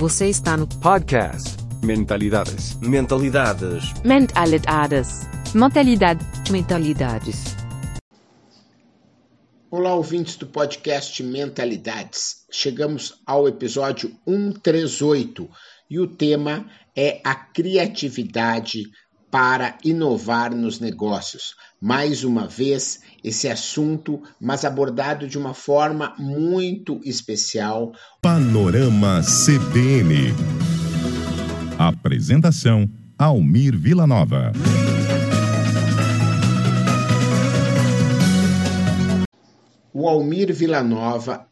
Você está no podcast Mentalidades. Mentalidades. Mentalidades. Mentalidade. Mentalidades. Olá, ouvintes do podcast Mentalidades. Chegamos ao episódio 138 e o tema é a criatividade para inovar nos negócios. Mais uma vez, esse assunto, mas abordado de uma forma muito especial. Panorama CBN. Apresentação: Almir Vilanova. O Almir Vilanova,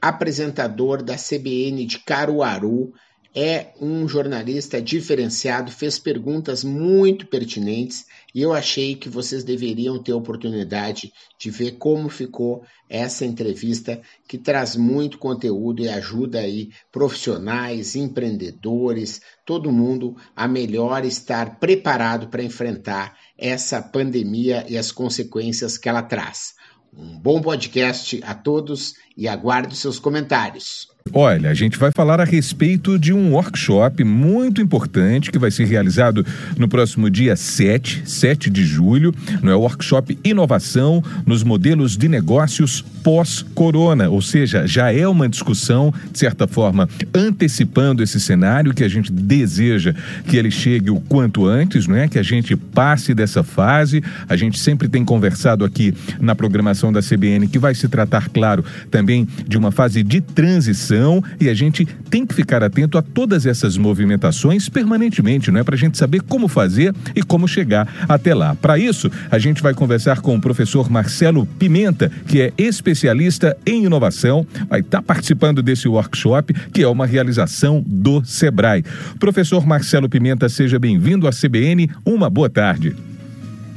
apresentador da CBN de Caruaru, é um jornalista diferenciado, fez perguntas muito pertinentes e eu achei que vocês deveriam ter a oportunidade de ver como ficou essa entrevista que traz muito conteúdo e ajuda aí profissionais, empreendedores, todo mundo a melhor estar preparado para enfrentar essa pandemia e as consequências que ela traz. Um bom podcast a todos e aguardo seus comentários. Olha, a gente vai falar a respeito de um workshop muito importante que vai ser realizado no próximo dia 7, 7 de julho, é workshop Inovação nos modelos de negócios pós-corona, ou seja, já é uma discussão, de certa forma, antecipando esse cenário que a gente deseja que ele chegue o quanto antes, não é? Que a gente passe dessa fase. A gente sempre tem conversado aqui na programação da CBN que vai se tratar, claro, também de uma fase de transição e a gente tem que ficar atento a todas essas movimentações permanentemente, não é? Para a gente saber como fazer e como chegar até lá. Para isso, a gente vai conversar com o professor Marcelo Pimenta, que é especialista em inovação, vai estar participando desse workshop, que é uma realização do Sebrae. Professor Marcelo Pimenta, seja bem-vindo à CBN. Uma boa tarde.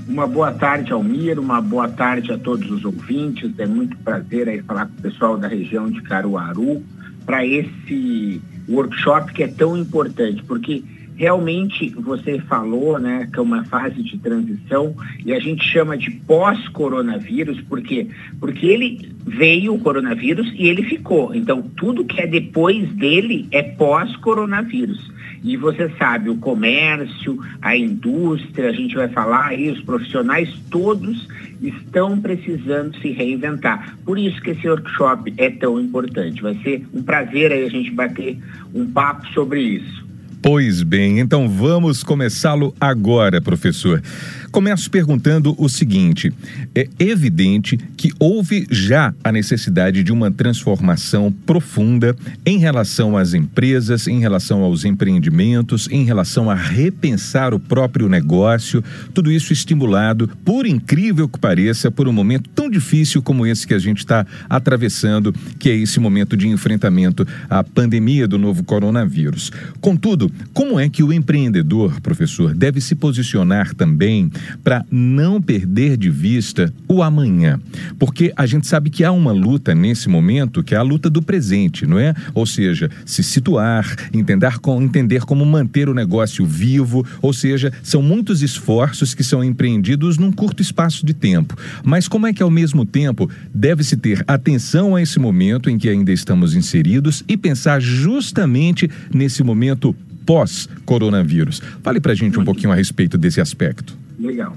Uma boa tarde, Almir, uma boa tarde a todos os ouvintes. É muito prazer aí falar com o pessoal da região de Caruaru para esse workshop que é tão importante, porque realmente você falou, né, que é uma fase de transição e a gente chama de pós-coronavírus, por quê? Porque ele veio o coronavírus e ele ficou. Então, tudo que é depois dele é pós-coronavírus. E você sabe, o comércio, a indústria, a gente vai falar aí, os profissionais todos estão precisando se reinventar. Por isso que esse workshop é tão importante. Vai ser um prazer aí a gente bater um papo sobre isso. Pois bem, então vamos começá-lo agora, professor. Começo perguntando o seguinte: é evidente que houve já a necessidade de uma transformação profunda em relação às empresas, em relação aos empreendimentos, em relação a repensar o próprio negócio, tudo isso estimulado, por incrível que pareça, por um momento tão difícil como esse que a gente está atravessando, que é esse momento de enfrentamento à pandemia do novo coronavírus. Contudo, como é que o empreendedor, professor, deve se posicionar também para não perder de vista o amanhã. Porque a gente sabe que há uma luta nesse momento, que é a luta do presente, não é? Ou seja, se situar, entender, entender como manter o negócio vivo, ou seja, são muitos esforços que são empreendidos num curto espaço de tempo. Mas como é que ao mesmo tempo deve-se ter atenção a esse momento em que ainda estamos inseridos e pensar justamente nesse momento pós-coronavírus? Fale para a gente um pouquinho a respeito desse aspecto. Legal.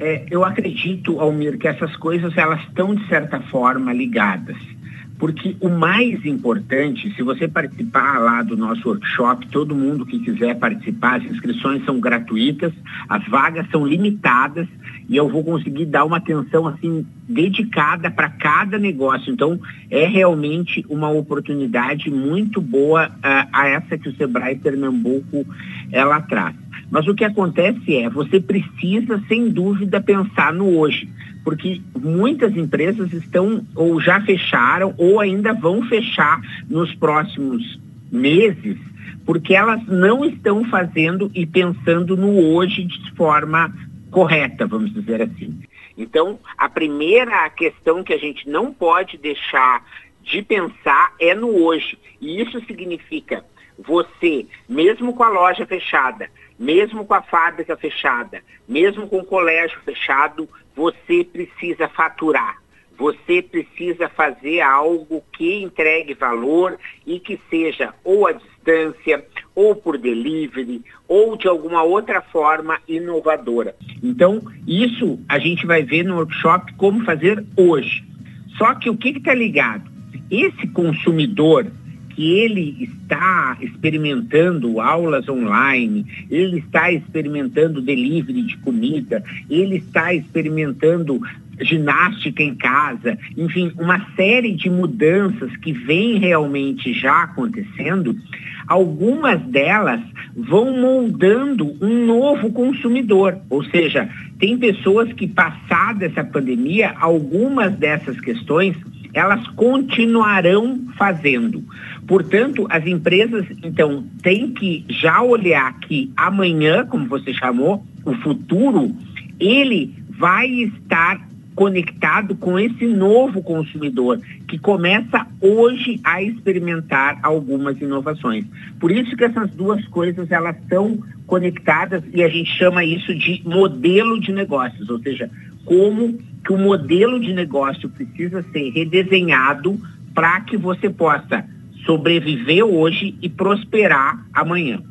É, eu acredito, Almir, que essas coisas elas estão de certa forma ligadas. Porque o mais importante, se você participar lá do nosso workshop, todo mundo que quiser participar, as inscrições são gratuitas, as vagas são limitadas e eu vou conseguir dar uma atenção assim dedicada para cada negócio. Então, é realmente uma oportunidade muito boa uh, a essa que o Sebrae Pernambuco ela traz. Mas o que acontece é, você precisa, sem dúvida, pensar no hoje, porque muitas empresas estão ou já fecharam ou ainda vão fechar nos próximos meses, porque elas não estão fazendo e pensando no hoje de forma correta, vamos dizer assim. Então, a primeira questão que a gente não pode deixar de pensar é no hoje. E isso significa você, mesmo com a loja fechada, mesmo com a fábrica fechada, mesmo com o colégio fechado, você precisa faturar. Você precisa fazer algo que entregue valor e que seja ou à distância ou por delivery, ou de alguma outra forma inovadora. Então, isso a gente vai ver no workshop como fazer hoje. Só que o que está ligado? Esse consumidor que ele está experimentando aulas online, ele está experimentando delivery de comida, ele está experimentando ginástica em casa, enfim, uma série de mudanças que vem realmente já acontecendo, algumas delas vão moldando um novo consumidor, ou seja, tem pessoas que passada essa pandemia, algumas dessas questões elas continuarão fazendo. Portanto, as empresas, então, têm que já olhar que amanhã, como você chamou, o futuro, ele vai estar conectado com esse novo consumidor que começa hoje a experimentar algumas inovações. Por isso que essas duas coisas elas estão conectadas e a gente chama isso de modelo de negócios, ou seja, como que o modelo de negócio precisa ser redesenhado para que você possa sobreviver hoje e prosperar amanhã.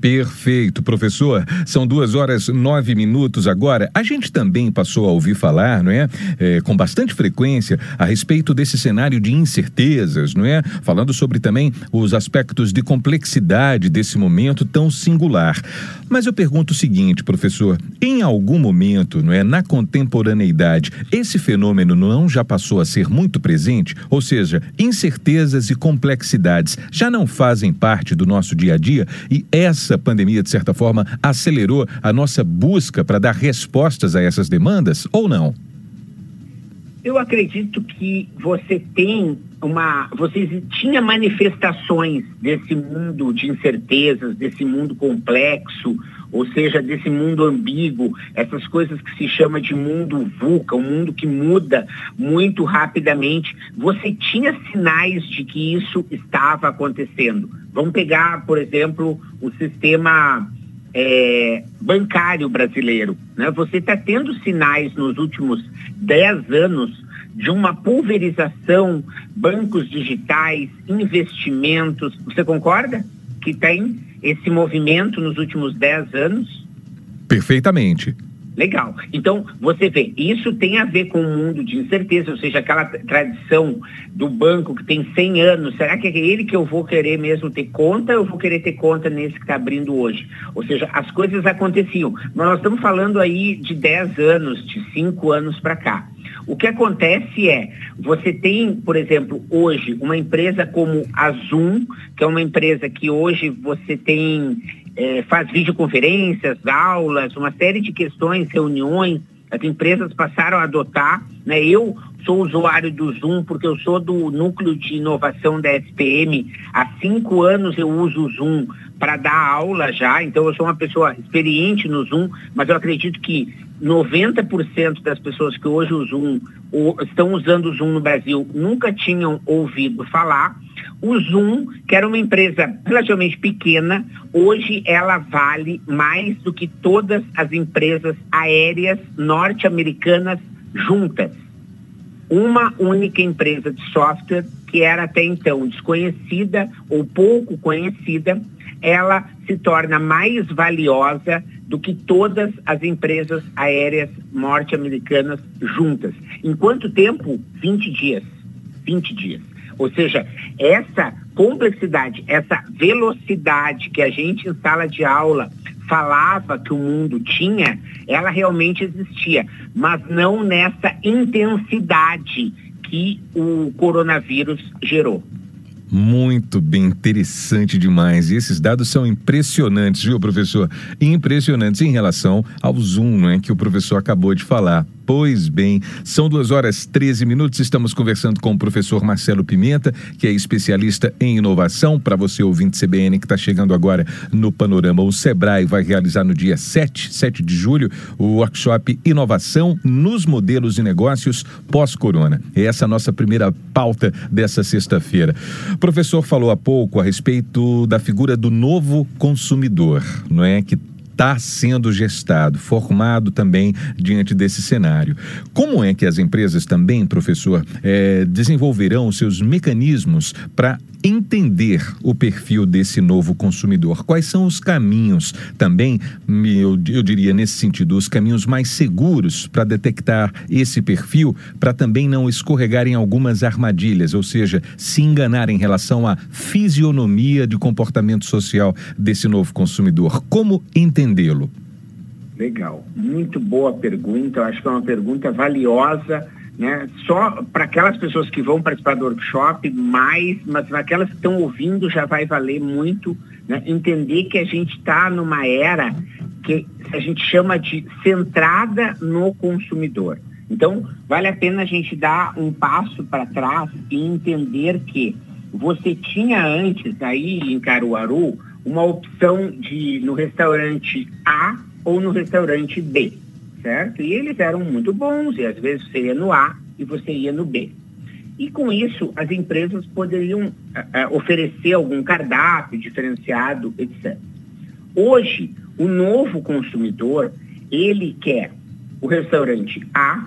Perfeito, professor. São duas horas nove minutos agora. A gente também passou a ouvir falar, não é? é? com bastante frequência, a respeito desse cenário de incertezas, não é? Falando sobre também os aspectos de complexidade desse momento tão singular. Mas eu pergunto o seguinte, professor: em algum momento, não é, na contemporaneidade, esse fenômeno não já passou a ser muito presente? Ou seja, incertezas e complexidades já não fazem parte do nosso dia a dia e essa essa pandemia, de certa forma, acelerou a nossa busca para dar respostas a essas demandas ou não? Eu acredito que você tem uma. Você tinha manifestações desse mundo de incertezas, desse mundo complexo, ou seja, desse mundo ambíguo, essas coisas que se chama de mundo VUCA, um mundo que muda muito rapidamente. Você tinha sinais de que isso estava acontecendo. Vamos pegar, por exemplo, o sistema é, bancário brasileiro. Né? Você está tendo sinais nos últimos 10 anos de uma pulverização, bancos digitais, investimentos. Você concorda que tem esse movimento nos últimos 10 anos? Perfeitamente. Legal. Então, você vê, isso tem a ver com o um mundo de incerteza, ou seja, aquela tradição do banco que tem 100 anos. Será que é ele que eu vou querer mesmo ter conta ou eu vou querer ter conta nesse que está abrindo hoje? Ou seja, as coisas aconteciam. Mas nós estamos falando aí de 10 anos, de 5 anos para cá. O que acontece é, você tem, por exemplo, hoje, uma empresa como a Zoom, que é uma empresa que hoje você tem é, faz videoconferências, aulas, uma série de questões, reuniões. As empresas passaram a adotar. Né? Eu sou usuário do Zoom porque eu sou do núcleo de inovação da SPM. Há cinco anos eu uso o Zoom para dar aula já, então eu sou uma pessoa experiente no Zoom, mas eu acredito que 90% das pessoas que hoje usam, estão usando o Zoom no Brasil nunca tinham ouvido falar. O Zoom, que era uma empresa relativamente pequena, hoje ela vale mais do que todas as empresas aéreas norte-americanas juntas. Uma única empresa de software que era até então desconhecida ou pouco conhecida, ela se torna mais valiosa do que todas as empresas aéreas norte-americanas juntas. Em quanto tempo? 20 dias. 20 dias. Ou seja, essa complexidade, essa velocidade que a gente em sala de aula falava que o mundo tinha, ela realmente existia, mas não nessa intensidade que o coronavírus gerou. Muito bem, interessante demais. E esses dados são impressionantes, viu, professor? Impressionantes em relação ao Zoom, né, que o professor acabou de falar. Pois bem, são duas horas 13 minutos. Estamos conversando com o professor Marcelo Pimenta, que é especialista em inovação. Para você, ouvinte CBN, que está chegando agora no Panorama, o Sebrae vai realizar no dia 7, 7 de julho, o workshop Inovação nos Modelos de Negócios pós-corona. É essa a nossa primeira pauta dessa sexta-feira. O professor falou há pouco a respeito da figura do novo consumidor, não é? Que está sendo gestado, formado também diante desse cenário. Como é que as empresas também, professor, é, desenvolverão seus mecanismos para entender o perfil desse novo consumidor? Quais são os caminhos também, eu, eu diria nesse sentido, os caminhos mais seguros para detectar esse perfil, para também não escorregar em algumas armadilhas, ou seja, se enganar em relação à fisionomia de comportamento social desse novo consumidor? Como entendê-lo? Legal, muito boa pergunta. Eu acho que é uma pergunta valiosa né? Só para aquelas pessoas que vão participar do workshop, mais, mas para aquelas que estão ouvindo já vai valer muito né? entender que a gente está numa era que a gente chama de centrada no consumidor. Então, vale a pena a gente dar um passo para trás e entender que você tinha antes aí em Caruaru uma opção de no restaurante A ou no restaurante B certo? E eles eram muito bons, e às vezes você ia no A e você ia no B. E com isso, as empresas poderiam uh, uh, oferecer algum cardápio diferenciado, etc. Hoje, o novo consumidor, ele quer o restaurante A,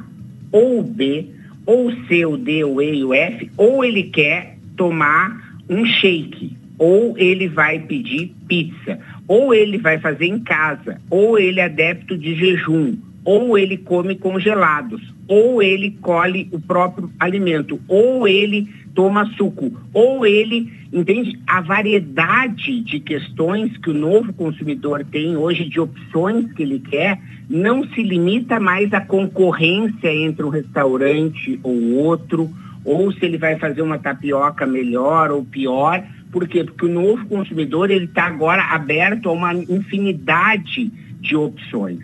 ou B, ou C, o D, o E e o F, ou ele quer tomar um shake, ou ele vai pedir pizza, ou ele vai fazer em casa, ou ele é adepto de jejum, ou ele come congelados, ou ele colhe o próprio alimento, ou ele toma suco, ou ele, entende? A variedade de questões que o novo consumidor tem hoje, de opções que ele quer, não se limita mais à concorrência entre um restaurante ou outro, ou se ele vai fazer uma tapioca melhor ou pior. Por quê? Porque o novo consumidor ele está agora aberto a uma infinidade de opções.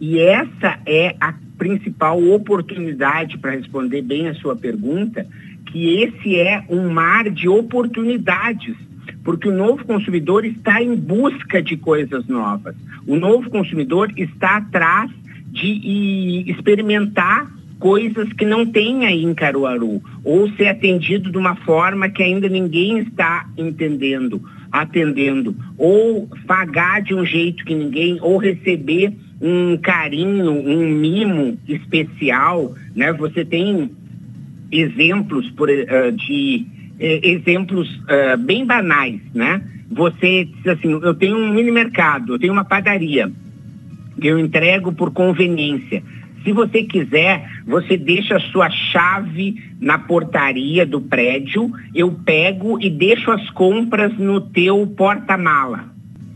E essa é a principal oportunidade para responder bem a sua pergunta, que esse é um mar de oportunidades, porque o novo consumidor está em busca de coisas novas. O novo consumidor está atrás de experimentar coisas que não tem aí em Caruaru, ou ser atendido de uma forma que ainda ninguém está entendendo, atendendo, ou pagar de um jeito que ninguém, ou receber um carinho, um mimo especial, né? Você tem exemplos por, uh, de uh, exemplos uh, bem banais, né? Você diz assim, eu tenho um mini mercado, eu tenho uma padaria, eu entrego por conveniência. Se você quiser, você deixa a sua chave na portaria do prédio, eu pego e deixo as compras no teu porta-mala,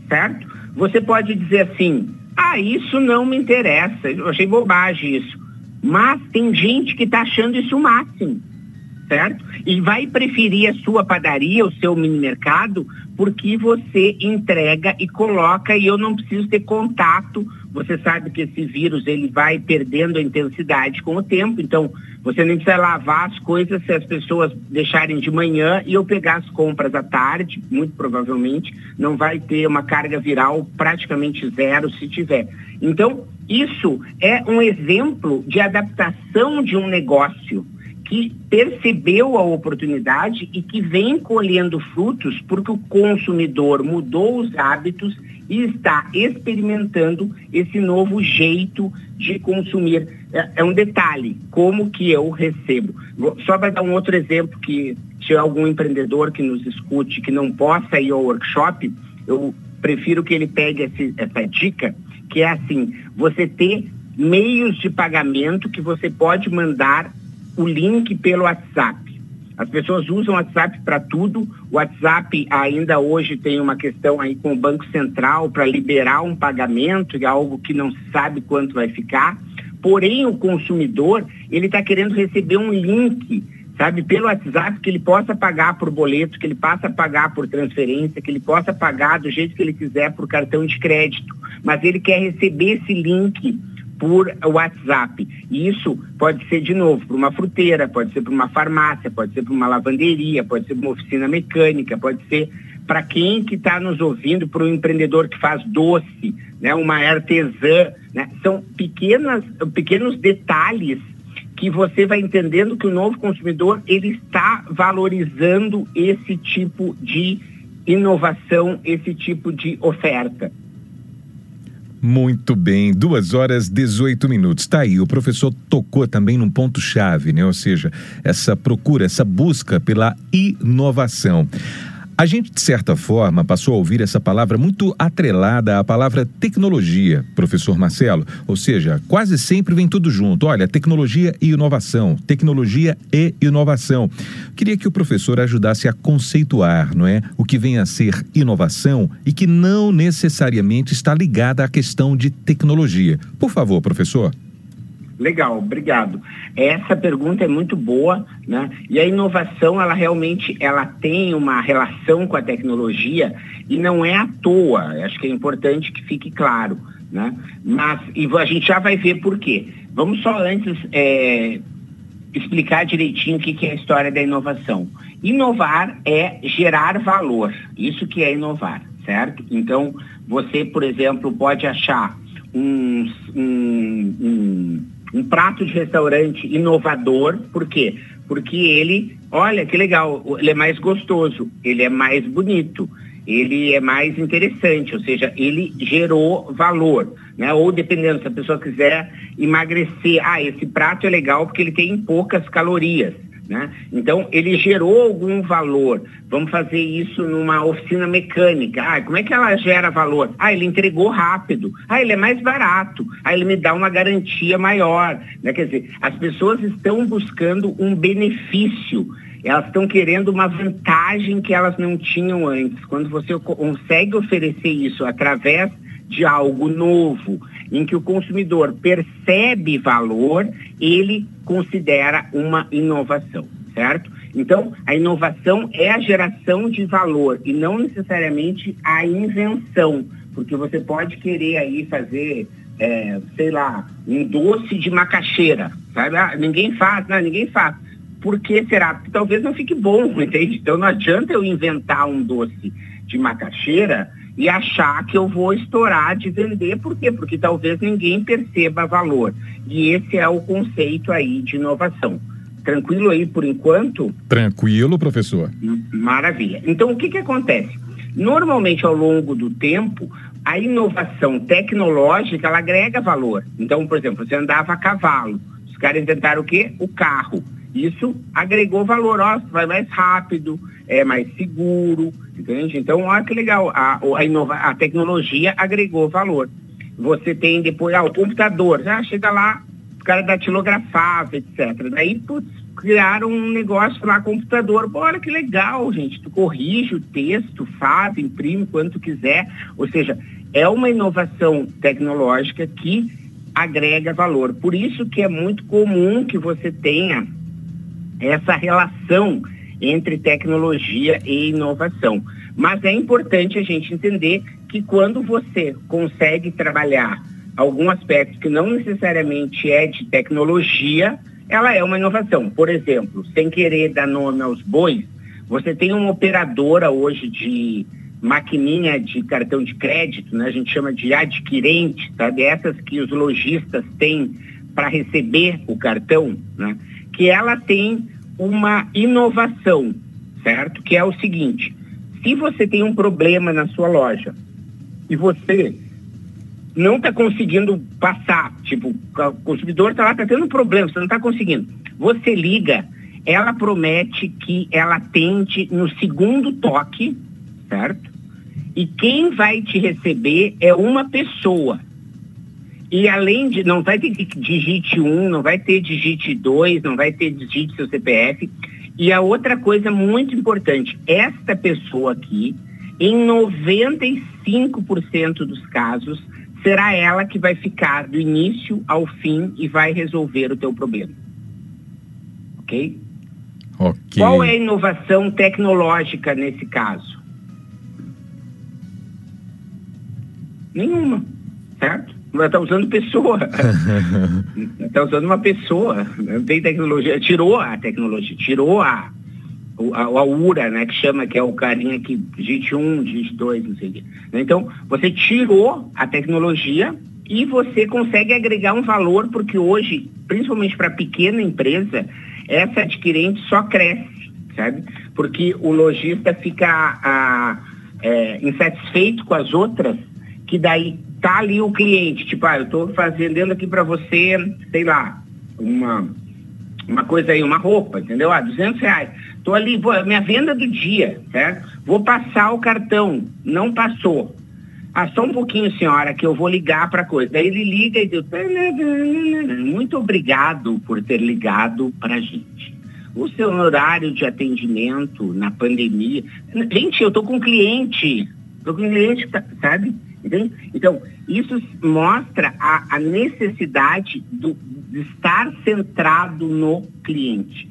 certo? Você pode dizer assim, ah, isso não me interessa. Eu achei bobagem isso. Mas tem gente que está achando isso o máximo, certo? E vai preferir a sua padaria, o seu mini mercado, porque você entrega e coloca e eu não preciso ter contato. Você sabe que esse vírus ele vai perdendo a intensidade com o tempo, então você nem precisa lavar as coisas se as pessoas deixarem de manhã e eu pegar as compras à tarde, muito provavelmente não vai ter uma carga viral praticamente zero se tiver. Então, isso é um exemplo de adaptação de um negócio que percebeu a oportunidade e que vem colhendo frutos porque o consumidor mudou os hábitos e está experimentando esse novo jeito de consumir. É, é um detalhe, como que eu recebo. Só para dar um outro exemplo que se algum empreendedor que nos escute que não possa ir ao workshop, eu prefiro que ele pegue esse, essa dica, que é assim, você ter meios de pagamento que você pode mandar o link pelo WhatsApp. As pessoas usam o WhatsApp para tudo. O WhatsApp ainda hoje tem uma questão aí com o Banco Central para liberar um pagamento, é algo que não se sabe quanto vai ficar. Porém, o consumidor, ele está querendo receber um link, sabe, pelo WhatsApp, que ele possa pagar por boleto, que ele possa pagar por transferência, que ele possa pagar do jeito que ele quiser por cartão de crédito. Mas ele quer receber esse link por WhatsApp. E isso pode ser, de novo, para uma fruteira, pode ser para uma farmácia, pode ser para uma lavanderia, pode ser para uma oficina mecânica, pode ser para quem que está nos ouvindo, para um empreendedor que faz doce, né, uma artesã. Né? São pequenas, pequenos detalhes que você vai entendendo que o novo consumidor ele está valorizando esse tipo de inovação, esse tipo de oferta. Muito bem, duas horas 18 minutos. Tá aí, o professor tocou também num ponto-chave, né? Ou seja, essa procura, essa busca pela inovação. A gente, de certa forma, passou a ouvir essa palavra muito atrelada à palavra tecnologia, professor Marcelo. Ou seja, quase sempre vem tudo junto. Olha, tecnologia e inovação, tecnologia e inovação. Queria que o professor ajudasse a conceituar, não é? O que vem a ser inovação e que não necessariamente está ligada à questão de tecnologia. Por favor, professor. Legal, obrigado. Essa pergunta é muito boa, né? E a inovação, ela realmente, ela tem uma relação com a tecnologia e não é à toa. Acho que é importante que fique claro, né? Mas e a gente já vai ver por quê. Vamos só antes é, explicar direitinho o que, que é a história da inovação. Inovar é gerar valor. Isso que é inovar, certo? Então, você, por exemplo, pode achar um, um, um um prato de restaurante inovador, por quê? Porque ele, olha que legal, ele é mais gostoso, ele é mais bonito, ele é mais interessante, ou seja, ele gerou valor, né? Ou dependendo, se a pessoa quiser emagrecer, ah, esse prato é legal porque ele tem poucas calorias. Né? Então, ele gerou algum valor. Vamos fazer isso numa oficina mecânica. Ah, como é que ela gera valor? Ah, ele entregou rápido. Ah, ele é mais barato. Ah, ele me dá uma garantia maior. Né? Quer dizer, as pessoas estão buscando um benefício. Elas estão querendo uma vantagem que elas não tinham antes. Quando você consegue oferecer isso através de algo novo, em que o consumidor percebe valor, ele considera uma inovação, certo? Então, a inovação é a geração de valor e não necessariamente a invenção, porque você pode querer aí fazer, é, sei lá, um doce de macaxeira, sabe? Ah, ninguém faz, não, ninguém faz. Por que será? Porque talvez não fique bom, entende? Então não adianta eu inventar um doce de macaxeira e achar que eu vou estourar de vender. Por quê? Porque talvez ninguém perceba valor. E esse é o conceito aí de inovação. Tranquilo aí por enquanto? Tranquilo, professor. Maravilha. Então, o que, que acontece? Normalmente, ao longo do tempo, a inovação tecnológica, ela agrega valor. Então, por exemplo, você andava a cavalo. Os caras inventaram o quê? O carro. Isso agregou valor. Ó, vai mais rápido, é mais seguro, entende? Então, olha que legal, a, a, inova, a tecnologia agregou valor. Você tem depois, ah, o computador, já chega lá, o cara datilografava, etc. Daí, putz, criaram um negócio lá, computador. Pô, olha que legal, gente. Tu corrige o texto, faz, imprime quanto quiser. Ou seja, é uma inovação tecnológica que agrega valor. Por isso que é muito comum que você tenha essa relação entre tecnologia e inovação. Mas é importante a gente entender que quando você consegue trabalhar algum aspecto que não necessariamente é de tecnologia, ela é uma inovação. Por exemplo, sem querer dar nome aos bois, você tem uma operadora hoje de maquininha de cartão de crédito, né? a gente chama de adquirente, tá? dessas que os lojistas têm para receber o cartão, né? que ela tem uma inovação, certo? Que é o seguinte: se você tem um problema na sua loja e você não está conseguindo passar, tipo, o consumidor está lá, está tendo um problema, você não está conseguindo. Você liga, ela promete que ela atende no segundo toque, certo? E quem vai te receber é uma pessoa. E além de, não vai ter digite 1, não vai ter digite 2, não vai ter digite seu CPF. E a outra coisa muito importante, esta pessoa aqui, em 95% dos casos, será ela que vai ficar do início ao fim e vai resolver o teu problema. Ok? Ok. Qual é a inovação tecnológica nesse caso? Nenhuma, certo? Está usando pessoa. Está usando uma pessoa. Não tem tecnologia. Tirou a tecnologia, tirou a, a, a URA, né, que chama, que é o carinha que digite 1, digite 2, não sei o quê. Então, você tirou a tecnologia e você consegue agregar um valor, porque hoje, principalmente para pequena empresa, essa adquirente só cresce, sabe? Porque o lojista fica a, é, insatisfeito com as outras, que daí tá ali o cliente, tipo, ah, eu estou fazendo aqui para você, sei lá, uma, uma coisa aí, uma roupa, entendeu? Ah, 200 reais. Tô ali, vou, minha venda do dia, certo? Vou passar o cartão, não passou. Ah, só um pouquinho, senhora, que eu vou ligar para coisa. Daí ele liga e diz, muito obrigado por ter ligado para gente. O seu horário de atendimento na pandemia. Gente, eu tô com cliente. Tô com cliente, sabe? Entende? Então, isso mostra a, a necessidade do, de estar centrado no cliente.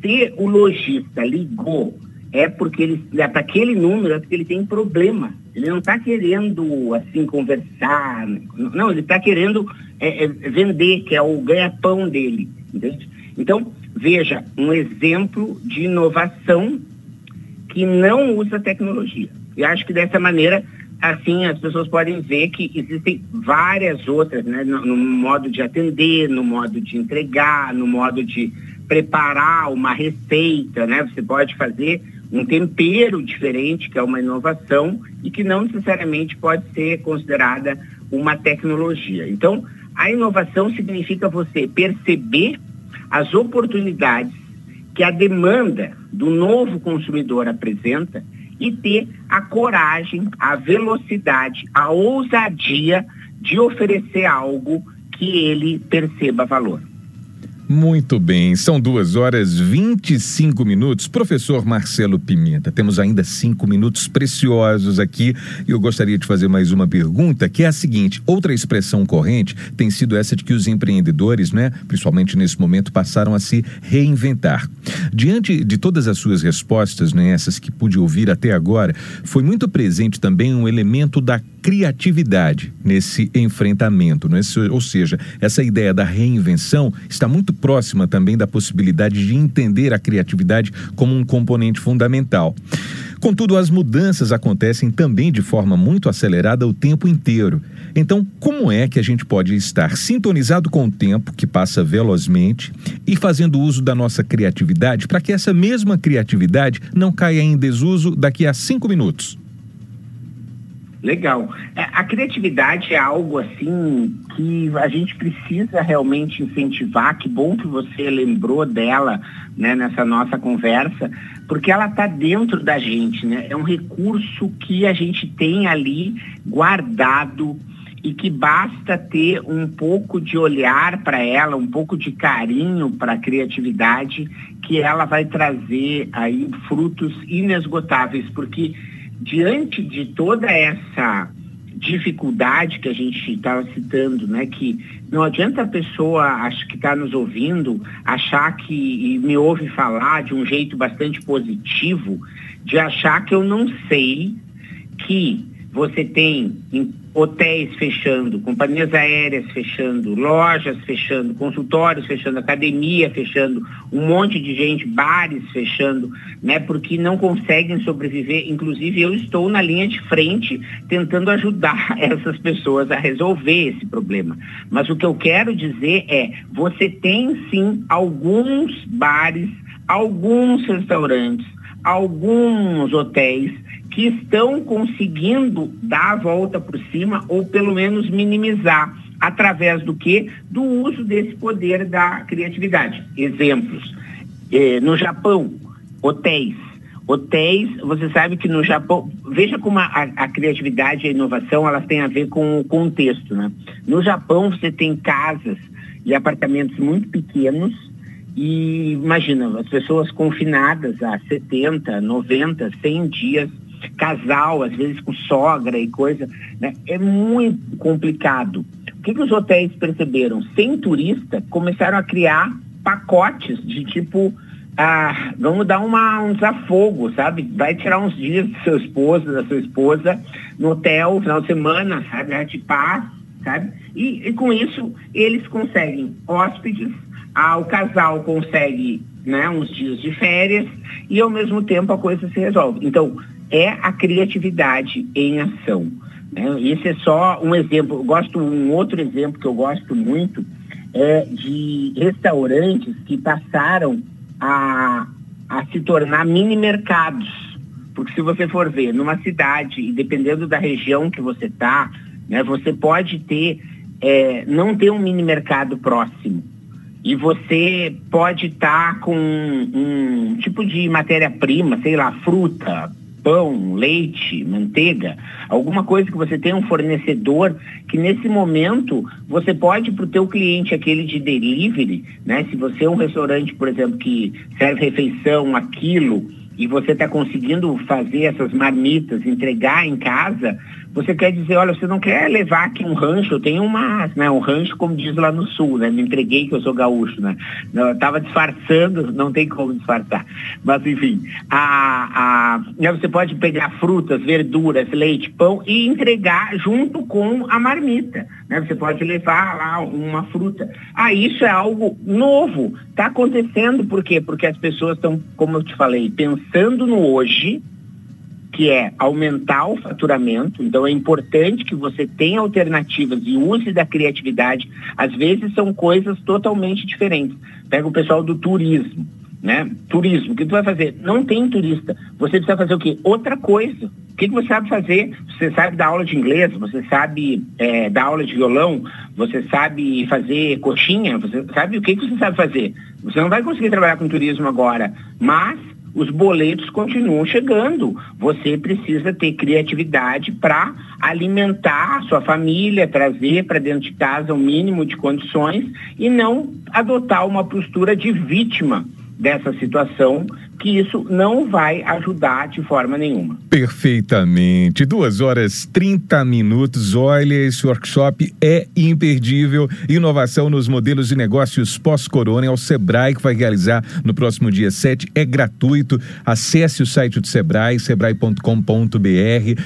Se o lojista ligou, é porque ele, é para aquele número, é porque ele tem problema. Ele não está querendo, assim, conversar. Não, ele está querendo é, é, vender, que é o ganha-pão dele. Entende? Então, veja, um exemplo de inovação que não usa tecnologia. E acho que dessa maneira assim as pessoas podem ver que existem várias outras, né, no, no, modo de atender, no modo de entregar, no modo de preparar uma receita, né? Você pode fazer um tempero diferente, que é uma inovação e que não necessariamente pode ser considerada uma tecnologia. Então, a inovação significa você perceber as oportunidades que a demanda do novo consumidor apresenta e ter a coragem, a velocidade, a ousadia de oferecer algo que ele perceba valor. Muito bem, são duas horas 25 minutos. Professor Marcelo Pimenta, temos ainda cinco minutos preciosos aqui e eu gostaria de fazer mais uma pergunta, que é a seguinte: outra expressão corrente tem sido essa de que os empreendedores, né, principalmente nesse momento, passaram a se reinventar. Diante de todas as suas respostas, né, essas que pude ouvir até agora, foi muito presente também um elemento da criatividade nesse enfrentamento, né? ou seja, essa ideia da reinvenção está muito próxima também da possibilidade de entender a criatividade como um componente fundamental. Contudo, as mudanças acontecem também de forma muito acelerada o tempo inteiro. Então, como é que a gente pode estar sintonizado com o tempo, que passa velozmente, e fazendo uso da nossa criatividade para que essa mesma criatividade não caia em desuso daqui a cinco minutos? Legal. É, a criatividade é algo assim que a gente precisa realmente incentivar. Que bom que você lembrou dela né, nessa nossa conversa, porque ela está dentro da gente, né? É um recurso que a gente tem ali guardado e que basta ter um pouco de olhar para ela, um pouco de carinho para a criatividade, que ela vai trazer aí frutos inesgotáveis, porque diante de toda essa dificuldade que a gente estava citando, né, que não adianta a pessoa, acho que está nos ouvindo, achar que me ouve falar de um jeito bastante positivo, de achar que eu não sei que você tem hotéis fechando, companhias aéreas fechando, lojas fechando, consultórios fechando, academia fechando, um monte de gente, bares fechando, né? Porque não conseguem sobreviver. Inclusive, eu estou na linha de frente tentando ajudar essas pessoas a resolver esse problema. Mas o que eu quero dizer é, você tem sim alguns bares, alguns restaurantes, alguns hotéis que estão conseguindo dar a volta por cima ou pelo menos minimizar através do que? Do uso desse poder da criatividade. Exemplos. Eh, no Japão, hotéis. Hotéis, você sabe que no Japão, veja como a, a, criatividade e a inovação elas têm a ver com o contexto, né? No Japão você tem casas e apartamentos muito pequenos e imagina, as pessoas confinadas há 70, 90, 100 dias casal, às vezes com sogra e coisa, né? É muito complicado. O que, que os hotéis perceberam? Sem turista, começaram a criar pacotes de tipo, ah, vamos dar uma, um desafogo, sabe? Vai tirar uns dias do seu esposo, da sua esposa, no hotel, final de semana, sabe? De paz, sabe? E, e com isso, eles conseguem hóspedes, ah, o casal consegue né, uns dias de férias e ao mesmo tempo a coisa se resolve. Então, é a criatividade em ação. Né? Esse é só um exemplo. Eu gosto um outro exemplo que eu gosto muito é de restaurantes que passaram a, a se tornar mini mercados. Porque se você for ver numa cidade, e dependendo da região que você está, Né? Você pode ter, é, não ter um mini mercado próximo. E você pode estar tá com um, um tipo de matéria-prima, sei lá, fruta, pão, leite, manteiga, alguma coisa que você tem um fornecedor que nesse momento você pode para o teu cliente aquele de delivery, né? Se você é um restaurante, por exemplo, que serve refeição a quilo e você está conseguindo fazer essas marmitas, entregar em casa, você quer dizer, olha, você não quer levar aqui um rancho, eu tenho uma, né, um rancho, como diz lá no sul, né? Me entreguei que eu sou gaúcho, né? Eu tava disfarçando, não tem como disfarçar. Mas enfim, a, a, né, você pode pegar frutas, verduras, leite, pão e entregar junto com a marmita. Né? Você pode levar lá uma fruta. Ah, isso é algo novo. Está acontecendo por quê? Porque as pessoas estão, como eu te falei, pensando no hoje que é aumentar o faturamento. Então é importante que você tenha alternativas e use da criatividade. Às vezes são coisas totalmente diferentes. Pega o pessoal do turismo, né? Turismo, o que tu vai fazer? Não tem turista. Você precisa fazer o quê? Outra coisa. O que, que você sabe fazer? Você sabe dar aula de inglês, você sabe é, dar aula de violão, você sabe fazer coxinha, você sabe o que, que você sabe fazer. Você não vai conseguir trabalhar com turismo agora, mas os boletos continuam chegando. Você precisa ter criatividade para alimentar a sua família, trazer para dentro de casa o mínimo de condições e não adotar uma postura de vítima dessa situação, que isso não vai ajudar de forma nenhuma. Perfeitamente. Duas horas 30 minutos. Olha, esse workshop é imperdível. Inovação nos modelos de negócios pós-corona. É o Sebrae que vai realizar no próximo dia 7. É gratuito. Acesse o site do Sebrae, sebrae.com.br.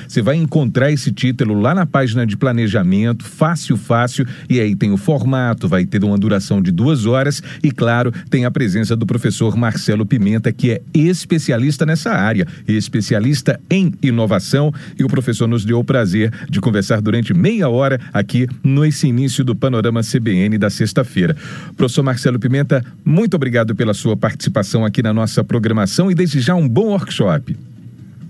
Você vai encontrar esse título lá na página de planejamento. Fácil, fácil. E aí tem o formato, vai ter uma duração de duas horas. E, claro, tem a presença do professor Marcelo Pimenta, que é especialista nessa área, especialista em inovação. E o professor nos deu o prazer de conversar durante meia hora aqui nesse início do Panorama CBN da sexta-feira. Professor Marcelo Pimenta, muito obrigado pela sua participação aqui na nossa programação e desde já um bom workshop.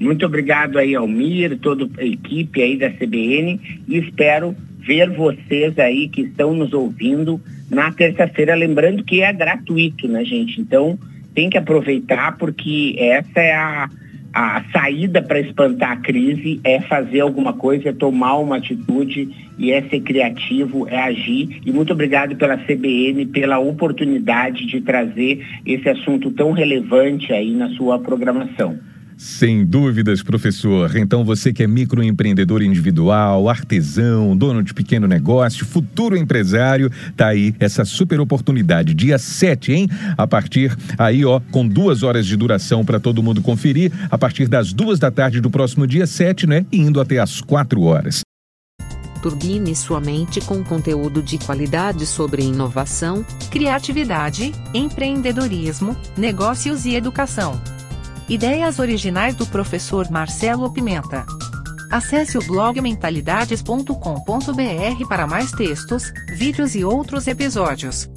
Muito obrigado aí, Almir, toda a equipe aí da CBN e espero ver vocês aí que estão nos ouvindo na terça-feira, lembrando que é gratuito, né, gente? Então, tem que aproveitar porque essa é a, a saída para espantar a crise, é fazer alguma coisa, é tomar uma atitude e é ser criativo, é agir. E muito obrigado pela CBN, pela oportunidade de trazer esse assunto tão relevante aí na sua programação. Sem dúvidas, professor. Então, você que é microempreendedor individual, artesão, dono de pequeno negócio, futuro empresário, tá aí essa super oportunidade. Dia 7, hein? A partir aí, ó, com duas horas de duração para todo mundo conferir, a partir das duas da tarde do próximo dia 7, né? Indo até as quatro horas. Turbine sua mente com conteúdo de qualidade sobre inovação, criatividade, empreendedorismo, negócios e educação. Ideias originais do professor Marcelo Pimenta. Acesse o blog mentalidades.com.br para mais textos, vídeos e outros episódios.